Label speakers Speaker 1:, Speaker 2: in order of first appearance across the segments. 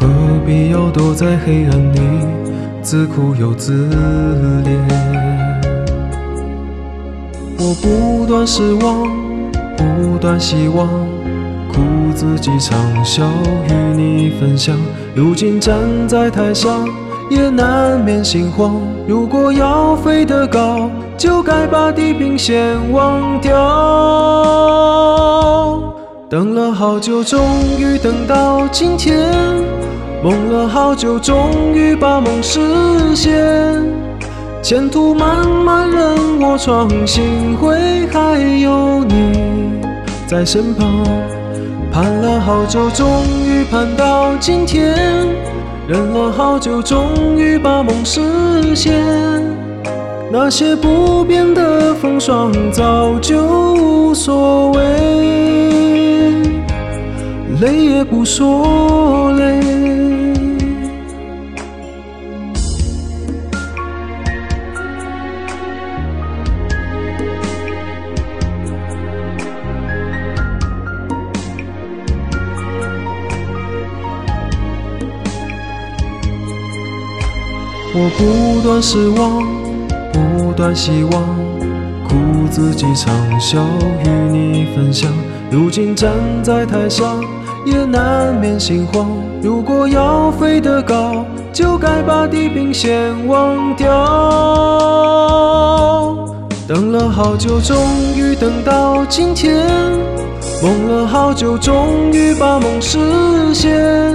Speaker 1: 何必要躲在黑暗里，自苦又自怜？我不断失望，不断希望，苦自己长笑与你分享。如今站在台上，也难免心慌。如果要飞得高，就该把地平线忘掉。等了好久，终于等到今天。梦了好久，终于把梦实现。前途漫漫任我闯，幸亏还有你在身旁。盼了好久，终于盼到今天。忍了好久，终于把梦实现。那些不变的风霜，早就无所谓，累也不说我不断失望，不断希望，苦自己长笑与你分享。如今站在台上，也难免心慌。如果要飞得高，就该把地平线忘掉。等了好久，终于等到今天。梦了好久，终于把梦实现。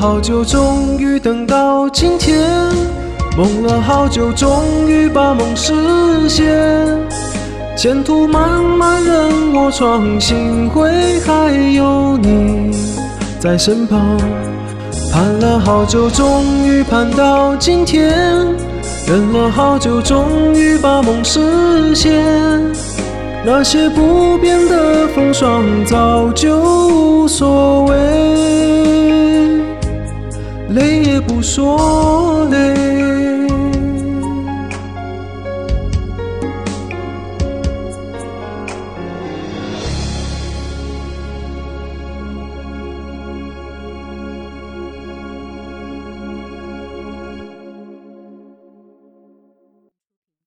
Speaker 1: 好久，终于等到今天。梦了好久，终于把梦实现。前途漫漫任我闯，幸亏还有你在身旁。盼了好久，终于盼到今天。忍了好久，终于把梦实现。那些不变的风霜，早就无所谓。不说累。